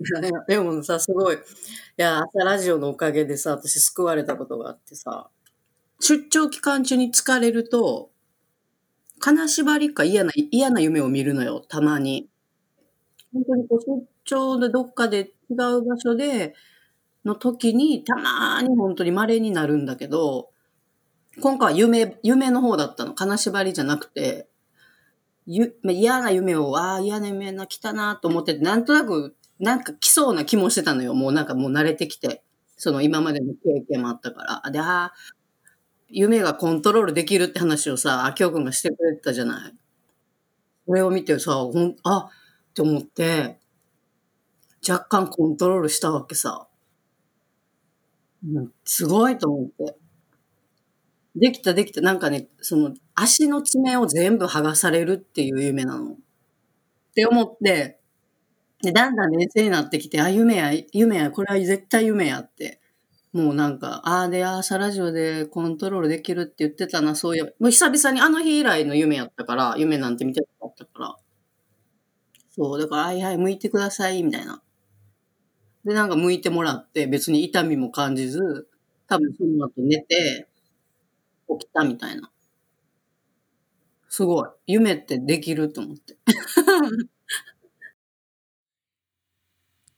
でもさ、すごい。いや、朝ラジオのおかげでさ、私救われたことがあってさ、出張期間中に疲れると、金縛りか嫌な、嫌な夢を見るのよ、たまに。本当にこう出張でどっかで違う場所で、の時に、たまに本当に稀になるんだけど、今回は夢、夢の方だったの。金縛りじゃなくて、嫌な夢を、ああ、嫌な夢な、来たなと思ってて、なんとなく、なんか来そうな気もしてたのよ。もうなんかもう慣れてきて。その今までの経験もあったから。で、ああ、夢がコントロールできるって話をさ、あきおくんがしてくれてたじゃない。それを見てさ、ほん、あって思って、若干コントロールしたわけさ。すごいと思って。できたできた。なんかね、その足の爪を全部剥がされるっていう夢なの。って思って、で、だんだん冷静になってきて、あ、夢や、夢や、これは絶対夢やって。もうなんか、ああで、朝ラジオでコントロールできるって言ってたな、そういう。もう久々にあの日以来の夢やったから、夢なんて見てなかったから。そう、だから、はいはい、向いてください、みたいな。で、なんか向いてもらって、別に痛みも感じず、多分その後寝て、起きたみたいな。すごい。夢ってできると思って。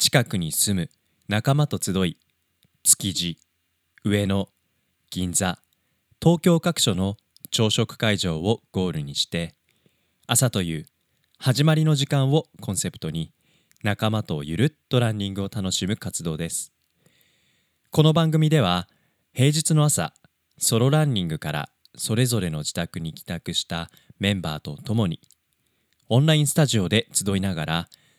近くに住む仲間と集い築地上野銀座東京各所の朝食会場をゴールにして朝という始まりの時間をコンセプトに仲間とゆるっとランニングを楽しむ活動です。この番組では平日の朝ソロランニングからそれぞれの自宅に帰宅したメンバーと共にオンラインスタジオで集いながら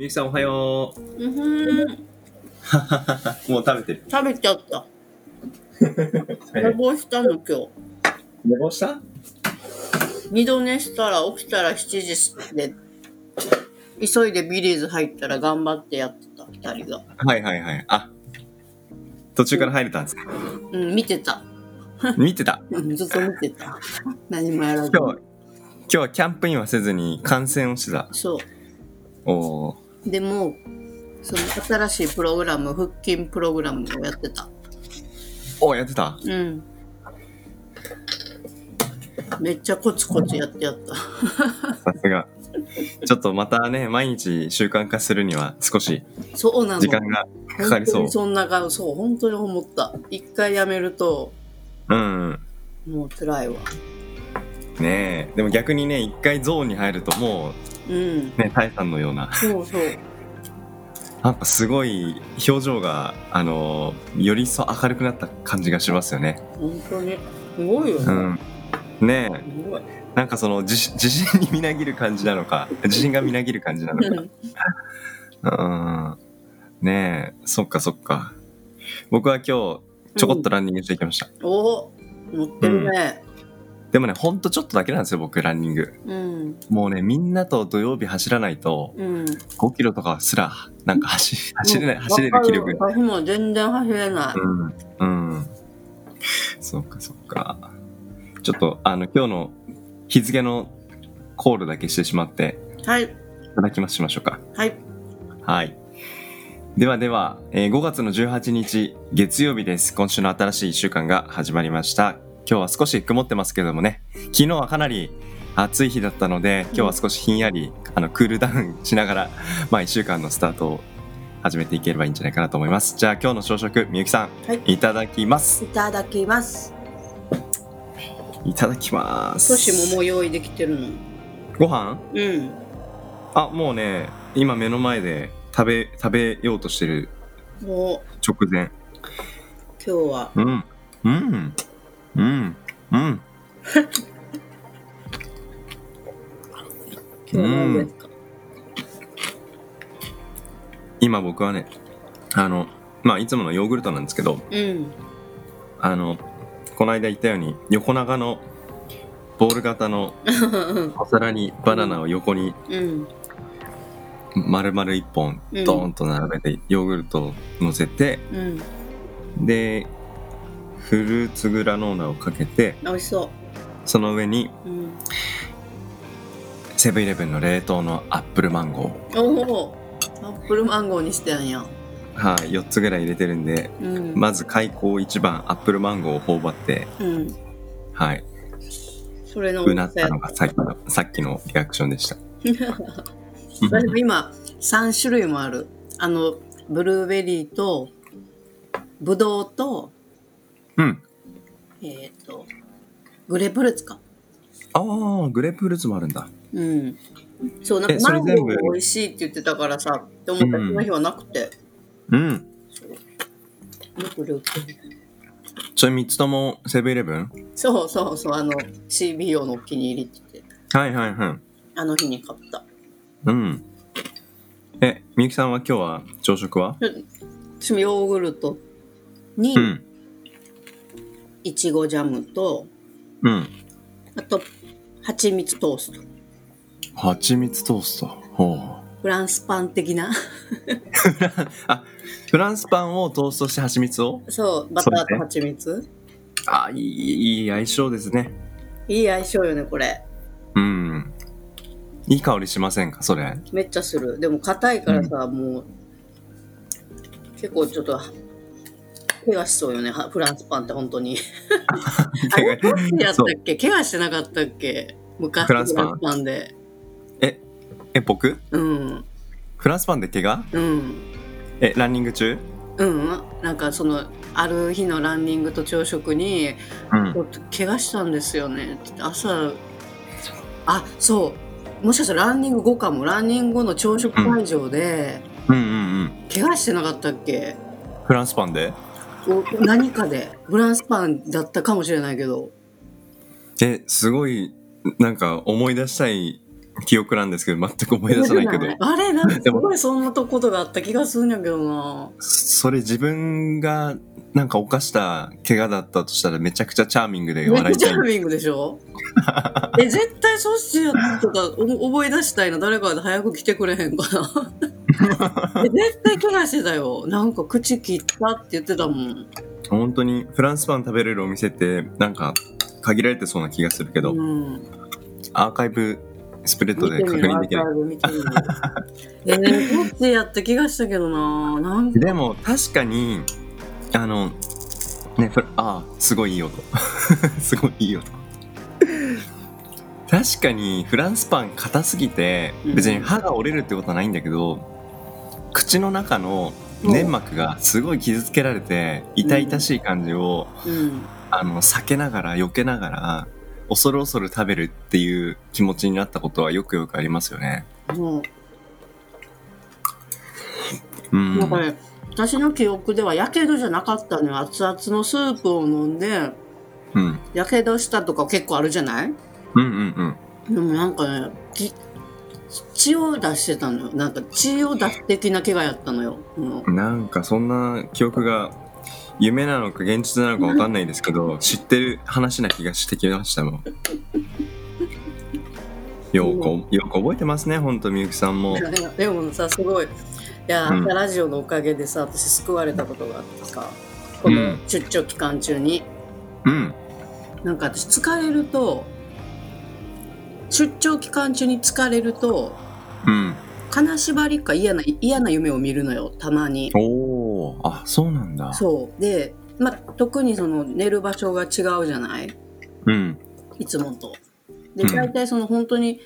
みゆきさんおはよう。うんふん。もう食べてる。食べちゃった。寝坊したの今日。寝坊した？二度寝したら起きたら7時で、急いでビリーズ入ったら頑張ってやってた、二人が。はいはいはい。あ、途中から入れたんですか？うん、見てた。見てた？ずっと見てた。何もやらず。今日、今日はキャンプインはせずに観戦をしてた。そう。おお。でも、その新しいプログラム、腹筋プログラムをやってた。おやってた？うん。めっちゃコツコツやってやった。さすが。ちょっとまたね、毎日習慣化するには少しそうなの時間がかかりそう。そんな感そう、本当に思った。一回やめると、うん、もう辛いわ。ねえ、でも逆にね、一回ゾーンに入るともう、うん、ね、タイさんのような。そうそう。なんかすごい表情が、あの、より一層明るくなった感じがしますよね。本当に。すごいよね。うん。ねえ。なんかその自 自信にみなぎる感じなのか、自信がみなぎる感じなのか。うん。ねえ、そっかそっか。僕は今日、ちょこっとランニングしてきました。うん、おお乗ってるね。うんでもね、ほんとちょっとだけなんですよ、僕、ランニング。うん、もうね、みんなと土曜日走らないと、うん、5キロとかすら、なんか走走れない、走れる気力。私も全然走れない。うん。うん。そっかそっか。ちょっと、あの、今日の日付のコールだけしてしまって、はい。いただきますしましょうか。はい。はい。ではでは、えー、5月の18日月曜日です。今週の新しい1週間が始まりました。今日は少し曇ってますけどもね。昨日はかなり暑い日だったので今日は少しひんやり、あのクールダウンしながら、まあ、1週間のスタートを始めていければいいんじゃないかなと思います。じゃあ今日の朝食みゆきさん、はい。いただきます。いただきます。いただきます。トシももう用意できてるの。ご飯？うん。あもうね今目の前で食べ食べようとしてるもう。直前。今日は。うん。うんうんうん今日は何ですか？今僕はねあのまあいつものヨーグルトなんですけどうん。あのこの間言ったように横長のボール型の お皿にバナナを横にうん。丸々1本うんドーンと並べてヨーグルトを乗せてうん。でフルーツグラノーラをかけて美味しそその上にう。うん。セブンイレブンの冷凍のアップルマンゴーおお。アップルマンゴーにしてんや。はい4つぐらい入れてるんでうん。まず開口一番アップルマンゴーを頬張ってうん。はいそれのうなったのがさっきのさっきのリアクションでした 私も今3種類もある。あのブルーベリーとブドウとうん。えっ、とグレープフルーツか。ああグレープフルーツもあるんだ。うん。そうなんえかマンゴーも美味しいって言ってたからさって思った。その日はなくて。うん。よく売ってるそれ3つともセブンイレブン？そうそうそうあの CBO のお気に入りって言って。はいはいはい。あの日に買った。うん。えみゆきさんは今日は朝食は？私もヨーグルトにうんいちごジャムとうん。あと蜂蜜トースト。蜂蜜トースト。ほう。フランスパン的な。あフランスパンをトーストして蜂蜜を？そうバターと蜂蜜。あいいいい相性ですね。いい相性よねこれ。うん。いい香りしませんかそれ？めっちゃする。でも硬いからさ、もう結構ちょっと怪我しそうよね。はフランスパンって本当に。あれどっちやったっけ？怪我してなかったっけ？昔フランスパン。で。ええ僕？うん。フランスパンで怪我？うん。えランニング中？うん。なんかそのある日のランニングと朝食にうん。怪我したんですよね。朝あそう。もしかしたらランニング後かも。ランニング後の朝食会場で、うんうんうん。怪我してなかったっけ？フランスパンで？お何かでフランスパンだったかもしれないけど。えすごいなんか思い出したい記憶なんですけど全く思い出せないけど。あれなんかすごいそんなことがあった気がするんやけどな。それ自分がなんか犯した怪我だったとしたらめちゃくちゃチャーミングで笑いたい。ちゃチャーミングでしょ？え絶対そっちやった。とかお覚え出したいな。誰かで早く来てくれへんかな。え絶対怪我してたよ。なんか口切ったって言ってたもん。本当にフランスパン食べれるお店ってなんか限られてそうな気がするけど、うん。アーカイブスプレッド見で確認できる えねこっちやった気がしたけどな。なんか。でも確かにあのねフラあすごいいい音。すごいいい音。確かにフランスパン硬すぎてうん。別に歯が折れるってことはないんだけど、口の中の粘膜がすごい傷つけられて痛々しい感じを、うん。あの避けながら避けながら恐る恐る食べるっていう気持ちになったことはよくよくありますよね。もう。うん、なんかね、私の記憶ではやけどじゃなかったのよ熱々のスープを飲んでうん、やけどしたとか結構あるじゃない？うんうんうん。でもなんかねき血を出してたのよ。なんか血を出す的な怪我やったのよ、う。んなんかそんな記憶が夢なのか現実なのかわかんないですけど知ってる話な気がしてきましたもん。ようこよく覚えてますね本当みゆきさんも。でもさすごいいやうん朝ラジオのおかげでさ私救われたことがあってさこの出張期間中に、うんなんか私疲れると出張期間中に疲れるとうん。金縛りか嫌な嫌な夢を見るのよたまに。おおあそうなんだ。そうで、まあ、特にその寝る場所が違うじゃない？うんいつもと。でうん大体その本当に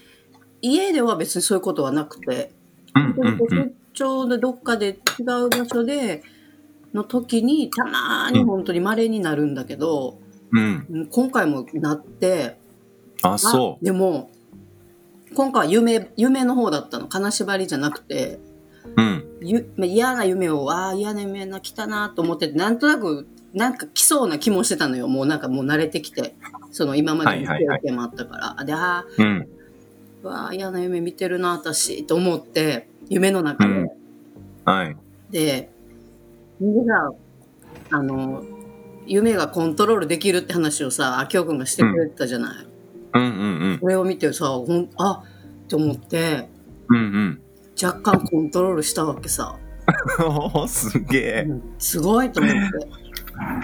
家では別にそういうことはなくて本当にこうんうん張でどっかで違う場所での時にたまに本当に稀になるんだけど、うん。うん今回もなってあ、そでも今回は夢夢の方だったの金縛りじゃなくてう。うん。ゆまあ嫌な夢をああ嫌な夢な来たなと思っててなんとなくなんか来そうな気もしてたのよもうなんかもう慣れてきてその今までのはいはいはい経験もあったから、であうん。あわあ嫌な夢見てるな私と思って夢の中で、うんはい。で夢があの夢がコントロールできるって話をさあきおくんがしてくれてたじゃない、うんうんこれを見てさほんあって思ってうん。うんうん。若干コントロールしたわけさ、すげえ。うんすごいと思って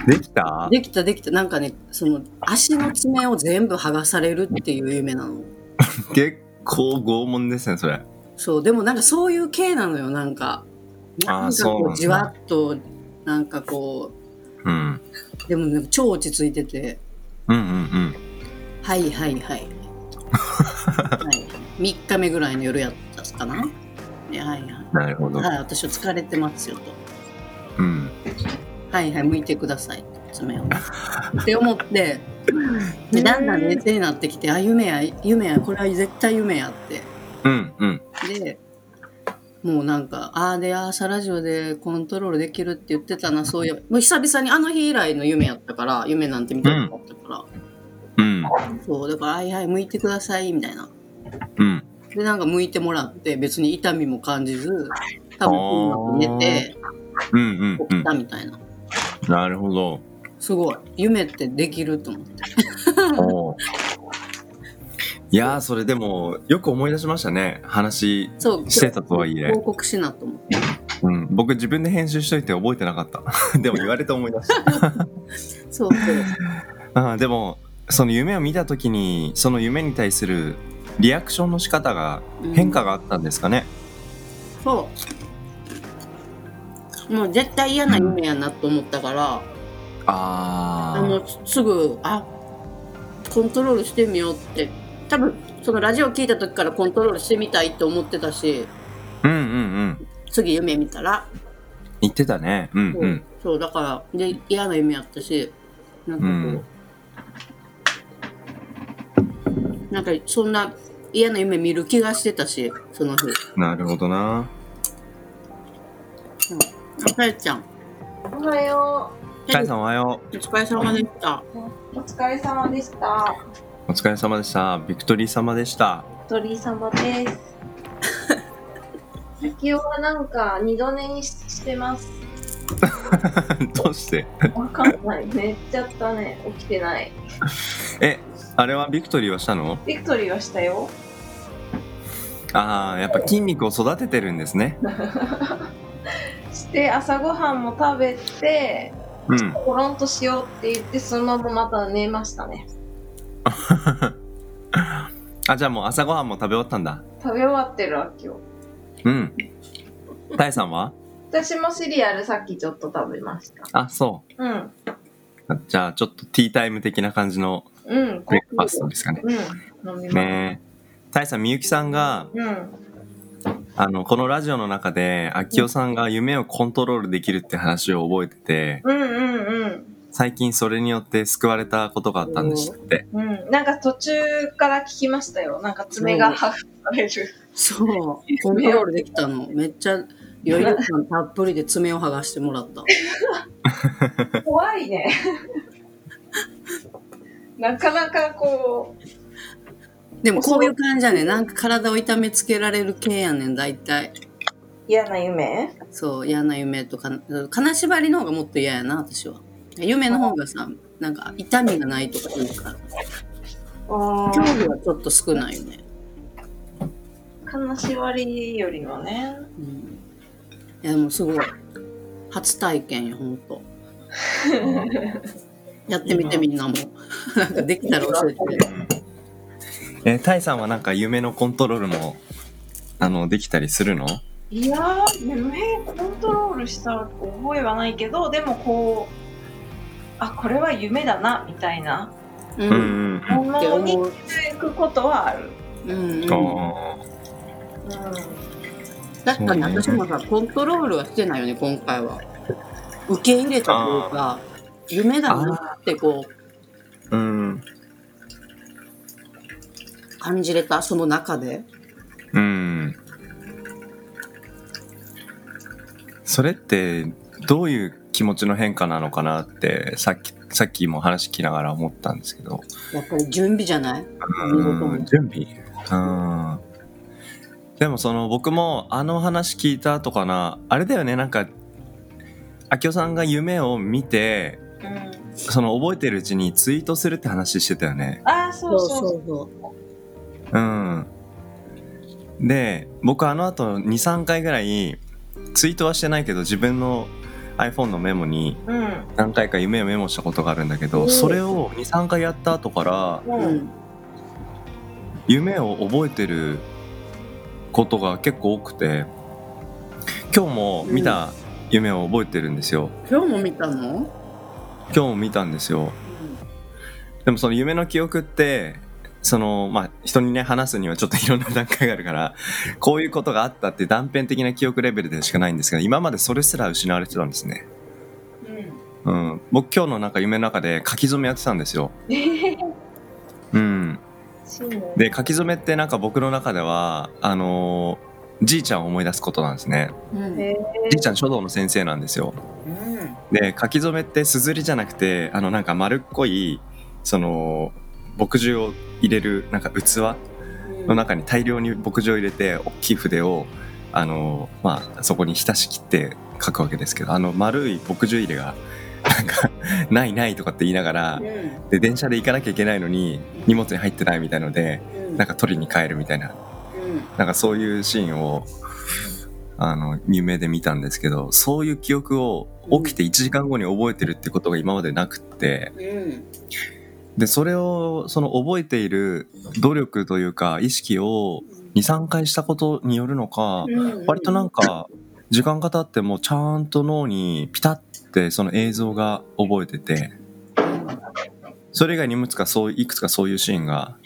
できた？できたできた。なんかねその足の爪を全部剥がされるっていう夢なの。結構拷問ですね、それ。そうでもなんかそういう系なのよ。なんかなんかこうじわっとなんかこうん。うでもね超落ち着いてて。うんうんうん。はいはいはい。はい。3日目ぐらいの夜やったかな。はいはい。なるほど。はい私は疲れてますよと。うん。はいはい、向いてください爪を。って思って、でだんだん冷静になってきて、あ、夢や、夢や、これは絶対夢やって。うんうん。で、もうなんか、ああで、あ朝ラジオでコントロールできるって言ってたな、そういう、もう久々にあの日以来の夢やったから、夢なんて見たことなかったから、うん。そう、だから、はいはい、向いてください、みたいな。うん。で、なんか向いてもらって、別に痛みも感じず、多分うまく寝て、うんうんう起きん。たみたいな。なるほど。すごい。夢ってできると思って。おーいやー、それでも、よく思い出しましたね。話してたとはいえ報。告しなと思って。うん。僕自分で編集しといて覚えてなかった。でも言われて思い出した。そうそう。あーでも、その夢を見た時に、その夢に対するリアクションの仕方が変化があったんですかね？そう。もう絶対嫌な夢やなと思ったから、ああのすぐ、あコントロールしてみようって。多分、そのラジオ聞いた時からコントロールしてみたいって思ってたし、あ。うんうんうん。次夢見たら、言ってたね。うんそう,、うん。そうだから、で、嫌な夢やったし、なんかこう、なんかそんな嫌な夢見る気がしてたし、その日。なるほどな。あかえちゃん。おはよかいさんおはよお疲れ様でした。う。お疲れ様でした。う。お疲れ様でした。ビクトリー様でした。お鳥様です。先はなんか二度寝にししてます。どうして？わかんない。寝ちゃったね。起きてない。え、あれはビクトリーはしたの？ビクトリーはしたよ。ああ、やっぱ筋肉を育ててるんですね。して朝ごはんも食べて、うん。コロンとしようって言ってそのまままた寝ましたね。あ、じゃあもう朝ごはんも食べ終わったんだ。食べ終わってるわ今日。うん。タイさんは？私もシリアルさっきちょっと食べました。あ、そうん。う。じゃあちょっとティータイム的な感じのうん。ブレックファストですかね。うん。飲みます。ねえ。タイさん、みゆきさんが、うん。あの、このラジオの中で、あきおさんが夢をコントロールできるって話を覚えてて、うんうんうん。最近それによって救われたことがあったんでしたって。うん、なんか途中から聞きましたよ。なんか爪が剥がされる。そう、コントロールできたの。めっちゃ余裕感たっぷりで爪を剥がしてもらった。怖いね。なかなかこでもこういう感じやねん。なんか体を痛めつけられる系やねん、大体。う嫌な夢？そう、嫌な夢とか、金縛りの方がもっと嫌やな、私は。夢の方がさ、なんか痛みがないとか言うから。あ興味はちょっと少ないよね。金縛りよりもね。うん、いや、でもすごい。初体験よ、ほんと。やってみてみんなも。なんかできたら教えて。えタイさんはなんか夢のコントロールも、あの、できたりするの？いやー、夢コントロールした覚えはないけど、でもこう、あ、これは夢だな、みたいなう。うんんうん。ものに気づくことはある。うんうん。あうん。確かに私もさ、コントロールはしてないよね、今回は。受け入れたというか、夢だなってこう、うん。感じれた、その中で。うん。それってどういう気持ちの変化なのかなってさっきさっきも話聞きながら思ったんですけど。やっぱり準備じゃない？うん準備？うん。でもその僕もあの話聞いた後かなあれだよねなんか明夫さんが夢を見てうん、その覚えてるうちにツイートするって話してたよね。ああ、そうそうそうそう。うん。で、僕あの後2、3回ぐらい、ツイートはしてないけど、自分の iPhone のメモにうん。何回か夢をメモしたことがあるんだけど、うんそれを2、3回やった後から、う。うんん。夢を覚えてることが結構多くて、今日も見た夢を覚えてるんですよ。今日も見たの？今日も見たんですよ。でもその夢の記憶って、その、まあ、人にね、話すにはちょっといろんな段階があるから、こういうことがあったって断片的な記憶レベルでしかないんですが、今までそれすら失われてたんですね。うん。うん。僕今日のなんか夢の中で書き初めやってたんですよ。うん。で、書き初めってなんか僕の中では、あのーじいちゃんを思い出すことなんですね。うん。へじいちゃん書道の先生なんですよ。うん。で書き初めってすずりじゃなくてあのなんか丸っこいその墨汁を入れるなんか器の中に大量に墨汁を入れて大きい筆をあの、まあ、そこに浸し切って書くわけですけどあの丸い墨汁入れがなんか「ないない」とかって言いながらで電車で行かなきゃいけないのに荷物に入ってないみたいのでうん。なんか取りに帰るみたいなうん。なんかそういうシーンをあの夢で見たんですけどそういう記憶を起きて1時間後に覚えてるってことが今までなくってうん。でそれをその覚えている努力というか意識を23回したことによるのかうん。割となんか時間が経ってもちゃんと脳にピタッてその映像が覚えててそれ以外にいくつかそういくつかそういうシーンが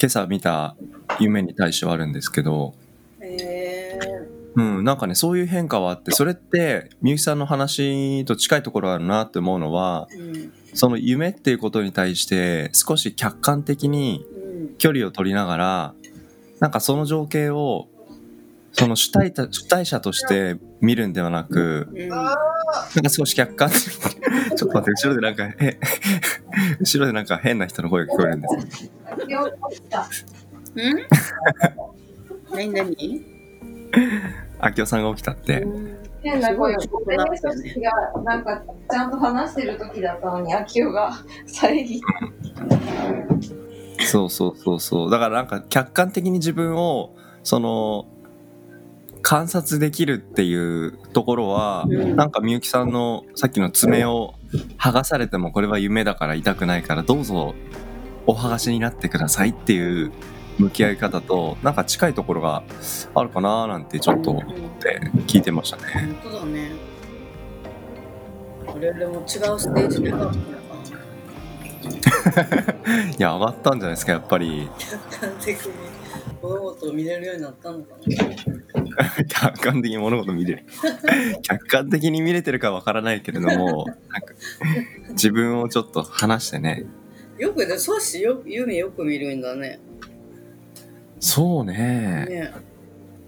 今朝見た夢に対してはあるんですけどへうん、なんかね、そういう変化はあって、それって、みゆきさんの話と近いところあるなって思うのは、ーうん。その夢っていうことに対して、少し客観的にうん。距離を取りながら、なんかその情景を、その主体た主体者として見るんではなく、うん。なんか少し客観的に、ちょっと待って、後ろでなんか、え、後ろでなんか変な人の声が聞こえるんです。うん？何何？あきおさんが起きたって。変な声をすごいこの人たちがなんかちゃんと話してる時だ ったのに、アキオが遮。そうそうそうそう。だからなんか客観的に自分を、その、観察できるっていうところは、うんなんかみゆきさんのさっきの爪を剥がされてもこれは夢だから痛くないからどうぞお剥がしになってくださいっていう向き合い方となんか近いところがあるかななんてちょっと思って聞いてましたね。本当だね。我々も違うステージに上がったのか いや上がったんじゃないですかやっぱり客観的に物事を見れるようになったのか客観的に物事見れる客観的に見れてるかわからないけれどもなんか自分をちょっと話してねな。よくね、そうしよ夢よく見るんだね。そうね。ね。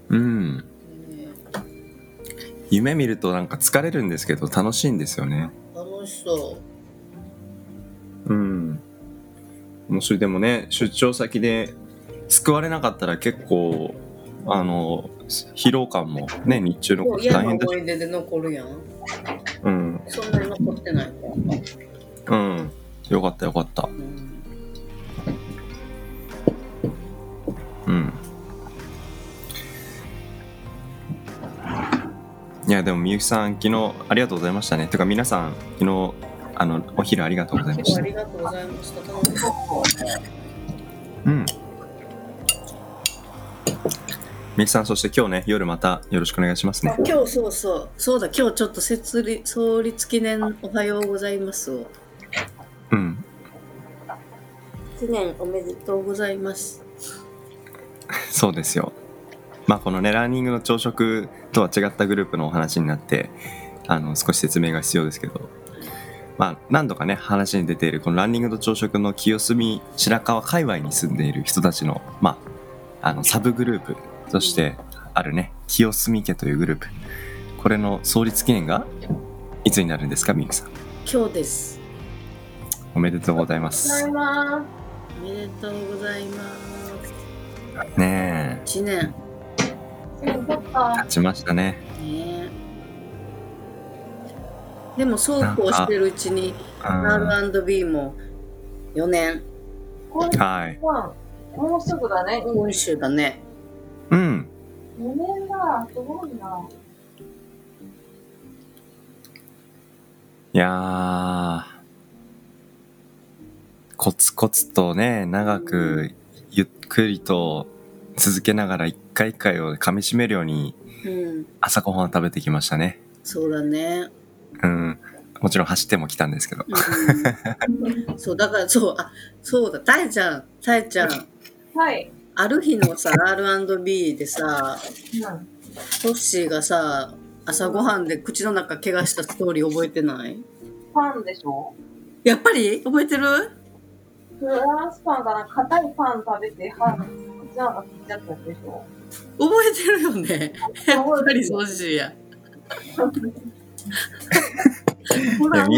うん。ね夢見るとなんか疲れるんですけど楽しいんですよね。楽しそう。うん。もしでもね出張先で救われなかったら結構あの疲労感もね日中の大変だし。思い出で残るやん。うん。そんなに残ってないか。うん。よかったよかった。うんうんやでもみゆきさん昨日ありがとうございましたねてか皆さん昨日あのお昼ありがとうございましたありがとうございました。楽しかっうんみゆきさんそして今日ね夜またよろしくお願いしますねた今日そうそう。そうだ、今日ちょっと設立創立記念おはようございますを。うん記念おめでとうございます。そうですよまあ、このねランニングの朝食とは違ったグループのお話になってあの少し説明が必要ですけど、まあ、何度かね話に出ているこのランニングと朝食の清澄白河界隈に住んでいる人たちの,、まあ、あのサブグループとしてあるね清澄家というグループこれの創立記念がいつになるんですかみゆきさん？今日です。おめでとうございますおめでとうございます。ね1年。す。よかったえ経ちましたねねでもそうこうしてるうちに R&B も4年これいはもうすぐだね。今週だねうん2年だ。すごいな。いやー、コツコツとね、長くゆっくりと続けながら一回一回を噛み締めるようにうん。朝ごはんを食べてきましたね。そうだね、うん。もちろん走っても来たんですけど。うん、そうだからそうあそうだ。たえちゃんたえちゃん。はい。ある日のさ R&B でさうん。トッシーがさ朝ごはんで口の中怪我したストーリー覚えてない？パンでしょ？やっぱり？覚えてる？フランスパンかな。硬いパン食べて、歯、口の中切っちゃったでしょ覚えてるよねやっぱりや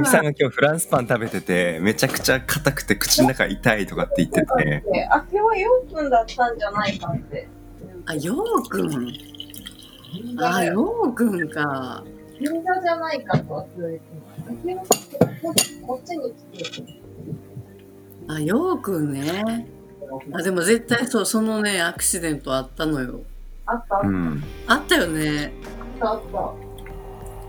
さんが今日フランスパン食べてて、めちゃくちゃ硬くて口の中痛いとかって言ってて、であ、今日はヨウくんだったんじゃないかって。あようくんあようくんか銀座じゃないかとは言われてます。こっちに来て。あようくんねあでも絶対そうそのねアクシデントあったのよあった？あっうん。あったよねたあった。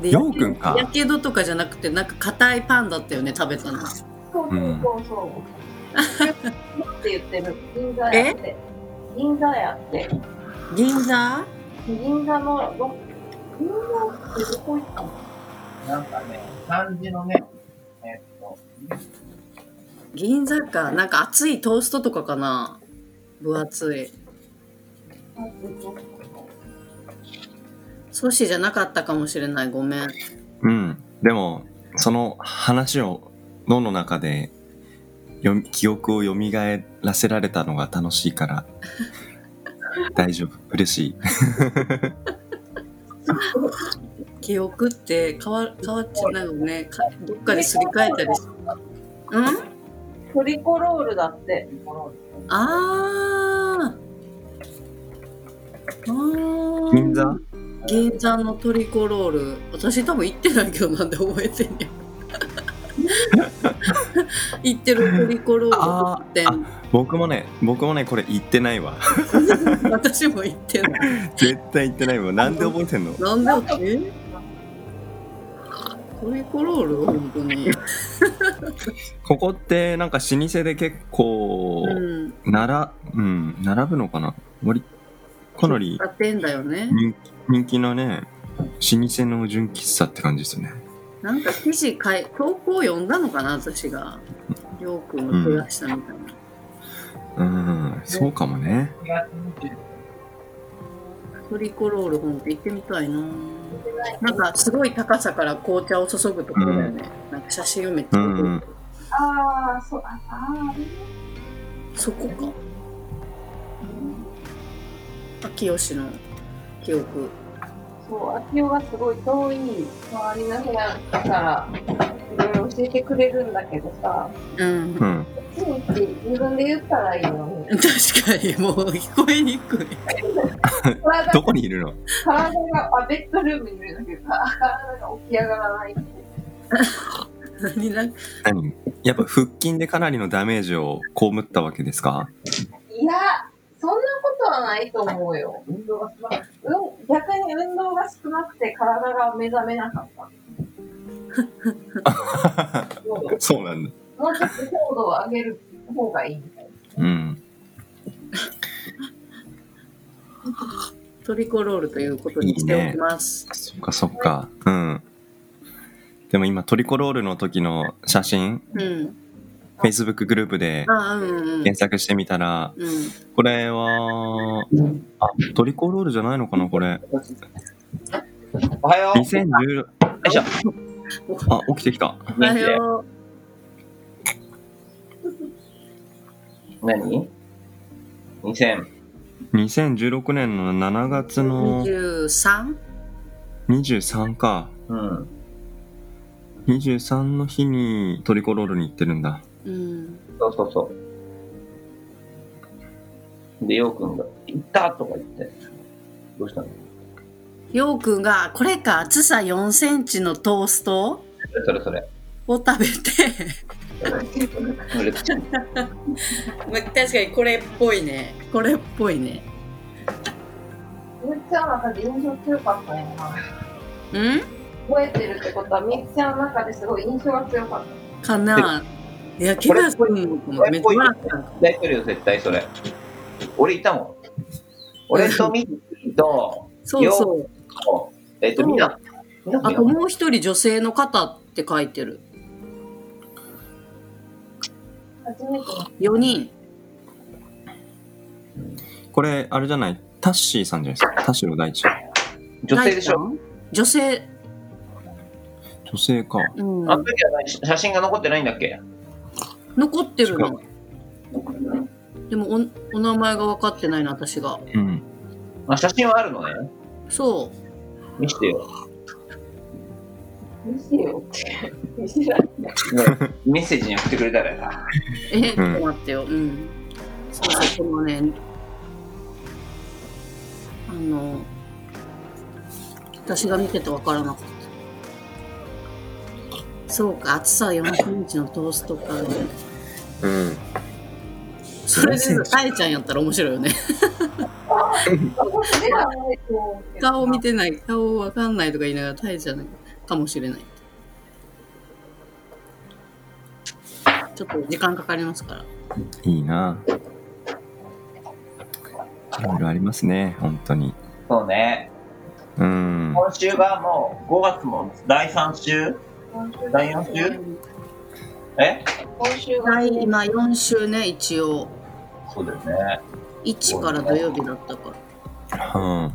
でようくんかやけどとかじゃなくてなんか硬いパンだったよね食べたのそうそうそうそう。って言ってる？銀座やって。銀座やって。銀座？銀座のど、銀座ってどこ行ったの？なんかね、漢字のね、えっと、銀座かなんか熱いトーストとかかな分厚い寿司じゃなかったかもしれないごめんうん。でも、その話を脳の中でよみ記憶を蘇らせられたのが楽しいから、大丈夫。嬉しい。記憶って変わ変わっちゃうのねかどっかですり替えたりしうん？トリコロールだって。あー。あー。銀座？銀座のトリコロール。私多分行ってないけどなんで覚えてんねん 行ってるトリコロールって。僕もね、僕もね、これ言ってないわ。私も行ってない。絶対言ってないわ。なんで覚えてんの？なんで？えトリコロール本当に。ここってなんか老舗で結構、うんなら、うん、並ぶのかな？割かなりやってんだよね。人人気のね、老舗の純喫茶って感じですね。なんか記事書い投稿読んだのかな私が。りょうくんが増やしたみたいな、うん、そうかもね。4月20トリコロール本って行ってみたいな。なんかすごい高さから紅茶を注ぐところだよね、なんか写真をめっちゃうんうん。ああ、そう、ああそこか。あ清の記憶。そう、秋代がすごい遠い周りの部屋だから、えてくれるんだけどさ、うんうん。こって自分で言ったらいいのに。確かにもう聞こえにくい体 どこにいるの？体が、あ、ベッドルームにいるんだけど、体が起き上がらないって。何な何？やっぱ腹筋でかなりのダメージを被ったわけですか？いや、そんなことはないと思うよ。運動が少なくて。うん、逆に運動が少なくて体が目覚めなかった。も うそうなんだ。もうちょっと強度を上げる方がいいみたいな。うん。トリコロールということにしておきますそっかそっか。うん。でも今トリコロールの時の写真うん Facebook グループで。検索してみたら、うん。これは、あ、トリコロールじゃないのかな、これ。おはよう。よ2016、いしょ。あ、起きてきた。おはよ何 ?2000。2016年の7月う。の 23? 23か。うん。23の日にトリコロールに行ってるんだ。うん。そうそうそう。で、ようくんが、行ったとか言って。どうしたの？ようくんが、これか、厚さ4センチのトースト？それそれ。を食べて、確かにこれっぽいね。これっぽいね。みちゃんの中で印象強かったんやな。ん？覚えてるってことは、みゆきちゃんの中ですごい印象が強かった。かないや、ケバス君もめっちゃ笑ったんか絶対来るよ、絶対それ。俺いたもん。俺とミッキーと、そうそう。えっと、みんな、あともう一人女性の方って書いてる。初めて4人。これ、あれじゃない？タッシーさんじゃないですか？田代大地。女性でしょ？女性。女性か。うんあの時は何写真が残ってないんだっけ？残ってる違の。でもお、お名前が分かってないの、私が。うん。あ、写真はあるのね。そう。見せてよ。見せよって。見せられない。メッセージに送ってくれたらよえ、ちょっと待ってよ。うん。そうそう、このね、あの、私が見てて分からなかった。そうか、厚さ4センチのトーストか。うん。それでさ、たえちゃんやったら面白いよね。顔見てない、顔わかんないとか言いながら、たえちゃんかもしれない。ちょっと時間かかりますから。いいな。いろいろありますね、本当に。そうね。うん。今週がもう5月も第3週？第4週？え？今週がはい、今4週ね、一応。そうだよね。1から土曜日だったから。うん。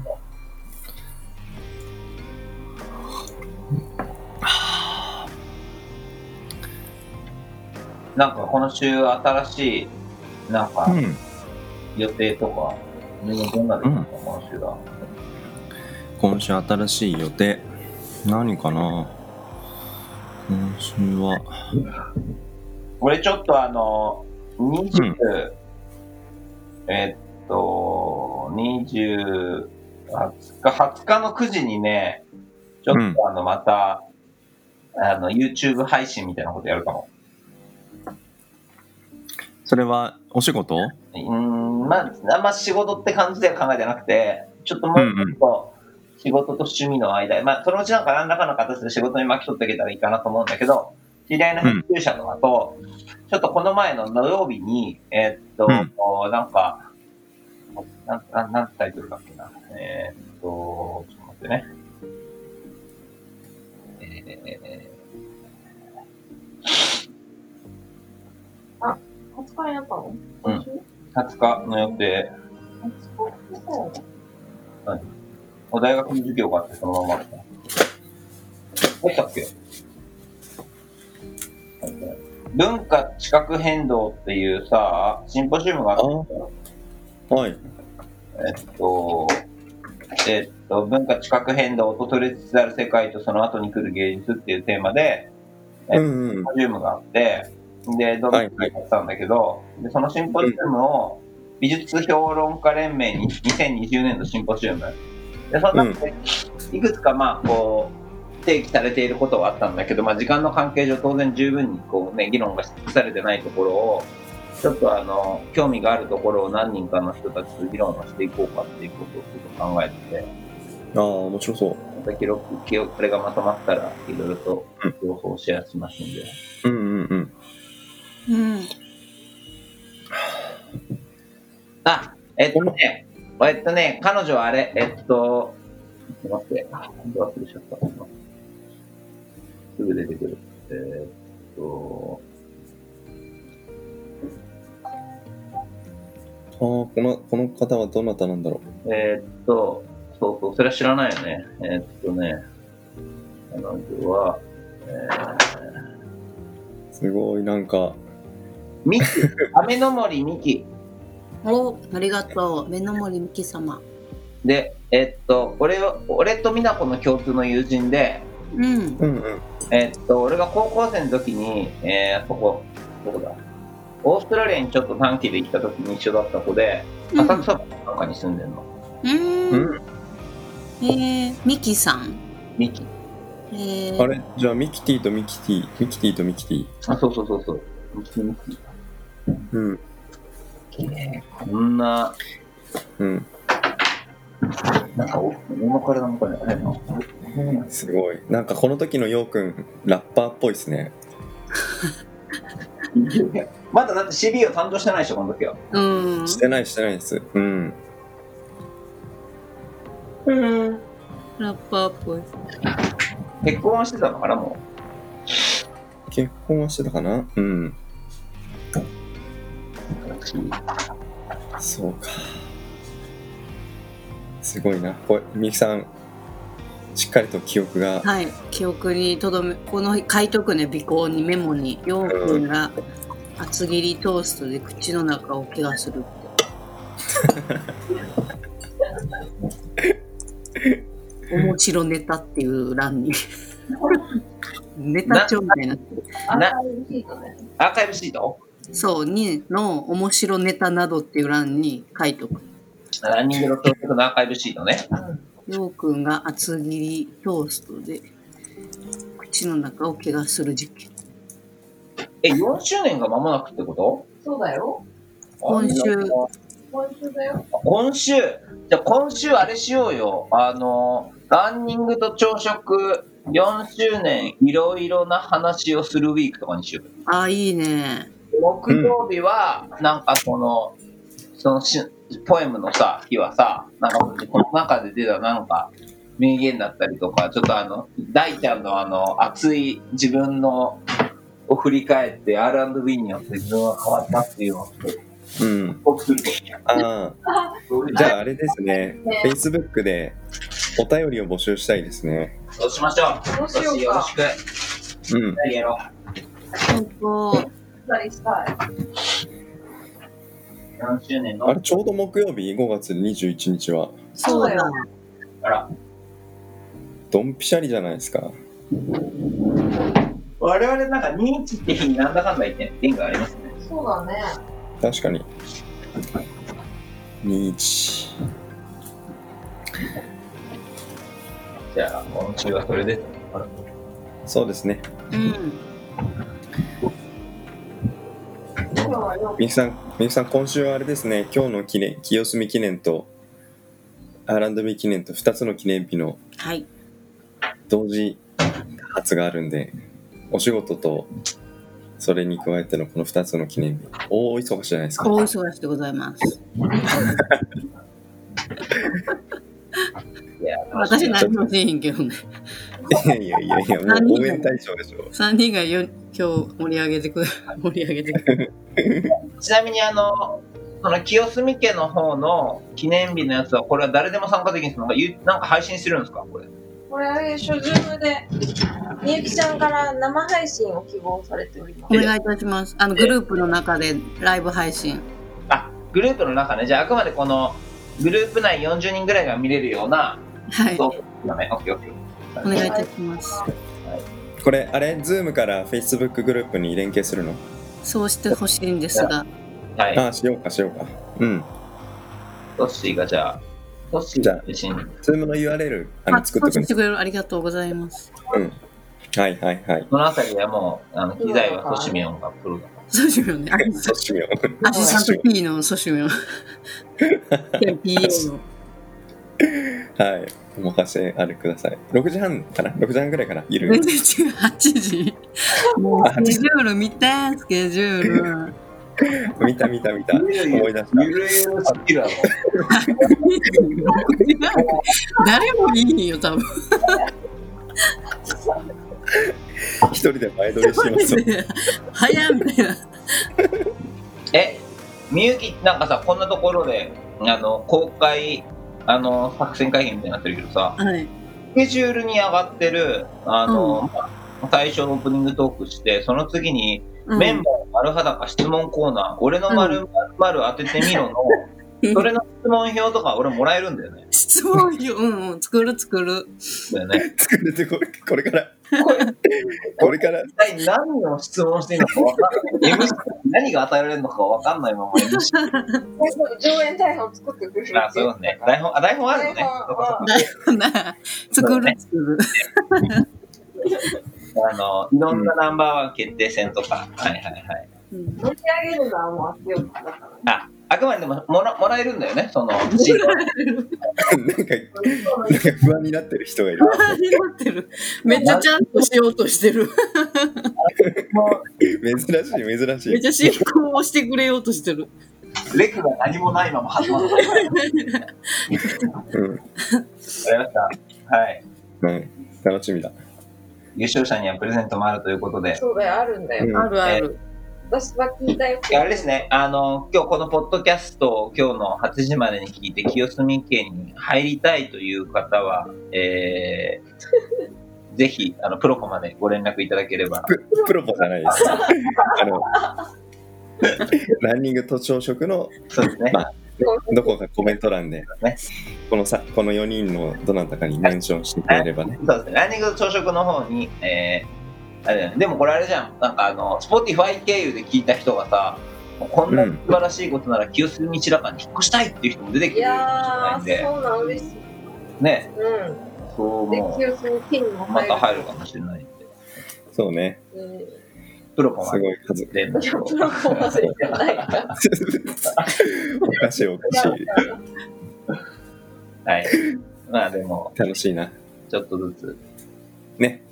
なんかこの週新しい、なんかうん。予定とか、ねどんなで今週は？今週新しい予定。何かな？今週は。俺ちょっとあの、20、えっと、20、20日、20日の9時にね、ちょっとあの、また、あの、YouTube 配信みたいなことやるかも。それはお仕事？うーん、まあ、あんま仕事って感じでは考えてなくて、ちょっともうちょっと仕事と趣味の間、まあ、そのうちなんか何らかの形で仕事に巻き取っていけたらいいかなと思うんだけど、知り合いの編集者とかと、ちょっとこの前の土曜日に、えーっと、うん。なんか、なん、なん、なんてタイトルだっけな。えーっと、ちょっと待ってね。え20日になったの？うん今週ー、20日の予定、20日になったのお大学の授業があってそのままだった。どうしたっけ文化地殻変動っていうさ、シンポジウムがあったんだよはい。えっと、えっと、文化地殻変動、訪れつつある世界とその後に来る芸術っていうテーマで、えうんうんシン。ポジウムがあって、で、どうやったんだけど、で、そのシンポジウムを美術評論家連盟に2020年度シンポジウム。で、その中で、いくつかまあ、こう、提起されていることはあったんだけど、まあ、時間の関係上当然十分にこうね、議論がされてないところを、ちょっとあの、興味があるところを何人かの人たちと議論をしていこうかっていうことをちょっと考えてて、ああ、面白そう。また記録、記録、これがまとまったら、いろいろと情報をシェアしますんで。うんうんうん。うん。あ、えっとね、えっとね、彼女はあれ、えっと、ちょっと待って、忘れちゃった。すぐ出てくる。えーっと、このこの方はどなたなんだろえーっと、そうそう、それは知らないよね。えーっとね、彼女は、えうすごいなんかー、ミキ、雨の森ミキ。お、ありがとう。目の森美樹様。で、えーっと、俺を、俺と美奈子の共通の友人で、うん。うんうんえーっと、俺が高校生の時に、えー、そこ、どこだ？オーストラリアにちょっと短期で行った時に一緒だった子で、うん浅草なんかに住んでんの。うん。うんえー、ミキさん？ミキ。えー、あれ？じゃあミキティとミキティミキティとミキティあ、そうそうそうそう。ミキミキ。うんこんな、うんなんか、俺の体の声あれな。すごいなんかこの時のようくんラッパーっぽいですね まだだって CB を担当してないでしょ、この時は。うん。してないしてないですうんうん。ラッパーっぽい。結婚はしてたのかな、も結婚はしてたかな？うんう。そうかすごいなこれみゆきさんしっかりと記憶がはい。記憶にとどめ、この書いとくね、尾行にメモに。ようくんが厚切りトーストで口の中を怪我するって。面白ネタっていう欄に。ネタ帳みたいになってる。なアーカイブシートそう、にの面白ネタなどっていう欄に書いとく。ランニングの教育のアーカイブシートね。ようくんが厚切りトーストで口の中を怪我する事件。え、4周年が間もなくってこと？そうだよ。今週あ今週だよ。今週じゃあ今週あれしようよ。あの、ランニングと朝食4周年いろいろな話をするウィークとかにしよう。あ、いいね。木曜日は、なんかその、そのしポエムのさ、日はさ、なんかこの中で出たなんか名言だったりとか、ちょっとあの、大ちゃんのあの、熱い自分のを振り返って R&B によって自分は変わったっていうのをうん。ああじゃああれですね Facebook でお便りを募集したいですねそうしましょう。どうしようかよろしく。うんやろ本当。二人したい。う。何周年あのれちょうど木曜日？5月21日はそうだ。あら。ドンピシャリじゃないですか我々なんか認知って日になんだかんだ言って縁がありますね。そうだね。確かに21じゃあ、今週はそれです。そうですねうん。みゆきさんみゆきさん今週はあれですね今日の記念清澄記念と R&B 記念と2つの記念日のはい。同時発があるんでお仕事とそれに加えてのこの2つの記念日大忙しじゃないですか大忙しでございます。いや、私何もせえへんけどね。いやいやいやいやもう応援対象でしょ3人がよ今日盛り上げてくれ、盛り上げてくれ。ちなみにあの、その清澄家の方の記念日のやつは、これは誰でも参加できるんですか？なんかゆなんか配信するんですか？これ。これあれでしょ、ズームで、みゆきちゃんから生配信を希望されておりますお。願いいたします。あの、グループの中でライブ配信。あ、グループの中ね。じゃあ、あくまでこの、グループ内40人ぐらいが見れるような、はい。そうだね。オッケーオッケー。お願いいたします。これあれ？Zoom から Facebook グループに連携するの？そうしてほしいんですが。はい。ああしようかしようかうんトッシーがじゃあ、じゃあが自信。Zoom の URL ああ、の作っとくねしてくれる。ありがとうございます。うんはいはいはいそのあたりはもう、あの、機材はトシミオンがプロだかそうしようね。アシそうしようアシスタント P のソシュメン。PA の。はいお任せあれください6時半かな？6時半ぐらいかな？ゆる？全然違う。8時。もうスケジュール見て、スケジュール。見た見た見た思い出しら。ゆるゆるすぎるだろ。誰もいいよ、多分。た一人で前撮りしてます早いみたいな。え、みゆきなんかさこんなところであの公開あの作戦会議みたいになってるけどさはい。スケジュールに上がってるあの、まあ最初のオープニングトークしてその次にうんメンバーの丸裸質問コーナー、俺の丸丸当ててみろの、それの質問票とか俺もらえるんだよね。質問よ。うんうん。作る作る。だよね。作れてこれこれからこれから一体何を質問していいのか分かんない。MC 何が与えられるのか分かんないまま。上演台本作ってくれるあ、そうね。台本、あ、台本あるのね。台本な。作る作る。あの、いろんなナンバーワン決定戦とか。はいはいはい。うん持ち上げるのはもう圧力だからね。あ、あくまでももらもらえるんだよね、その、シートなんかなんか不安になってる人がいる始まってる。めっちゃちゃんとしようとしてる。珍しい珍しいめっちゃ進行をしてくれようとしてる。レクが何もないまま始まった。わかうんりました。はい。はい楽しみだ優勝者にはプレゼントもあるということで。そうだよ、あるんだよ。うんあるある。私は聞いたよ。あれですね、あの、今日このポッドキャストを今日の8時までに聞いて、清澄家に入りたいという方は、えー、ぜひ、あの、プロコまでご連絡いただければ。ププロポじゃないですあの ランニングと朝食のそうですね。まあどこかコメント欄でねこのさこの4人のどなたかにメンションしてくれればねそうですね。ランニングと朝食の方に、えー、あれ。でもこれあれじゃん。なんかあの、Spotify 経由で聞いた人がさ、もうこんな素晴らしいことなら清澄道白に引っ越したいっていう人も出てきいてるかもしれないやんでー、、そうなん嬉しい。ね、う。そうんで、も清澄ピンもまた入る。入るかもしれないんで、そうねうん。プロコますでごい数。プロコまでじゃないか。おかしいおかしいはい。まあでも、楽しいなちょっとずつ、ね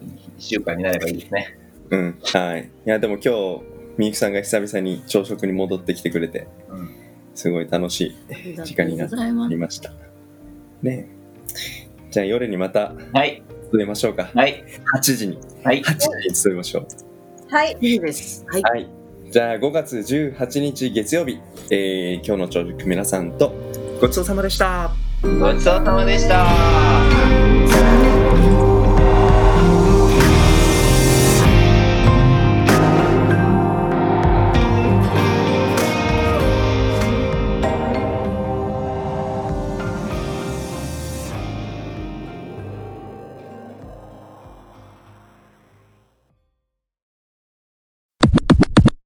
1週間になればいいですね。うんはいいやでも今日みゆきさんが久々に朝食に戻ってきてくれてうん。すごい楽しい時間になりましたねじゃあ夜にまたはい。集めましょうかはい。8時にはい。8時に集めましょうはい。いいです。はい。はい。じゃあ5月18日月曜日、えー今日の朝食皆さんとごちそうさまでした。ごちそうさまでした。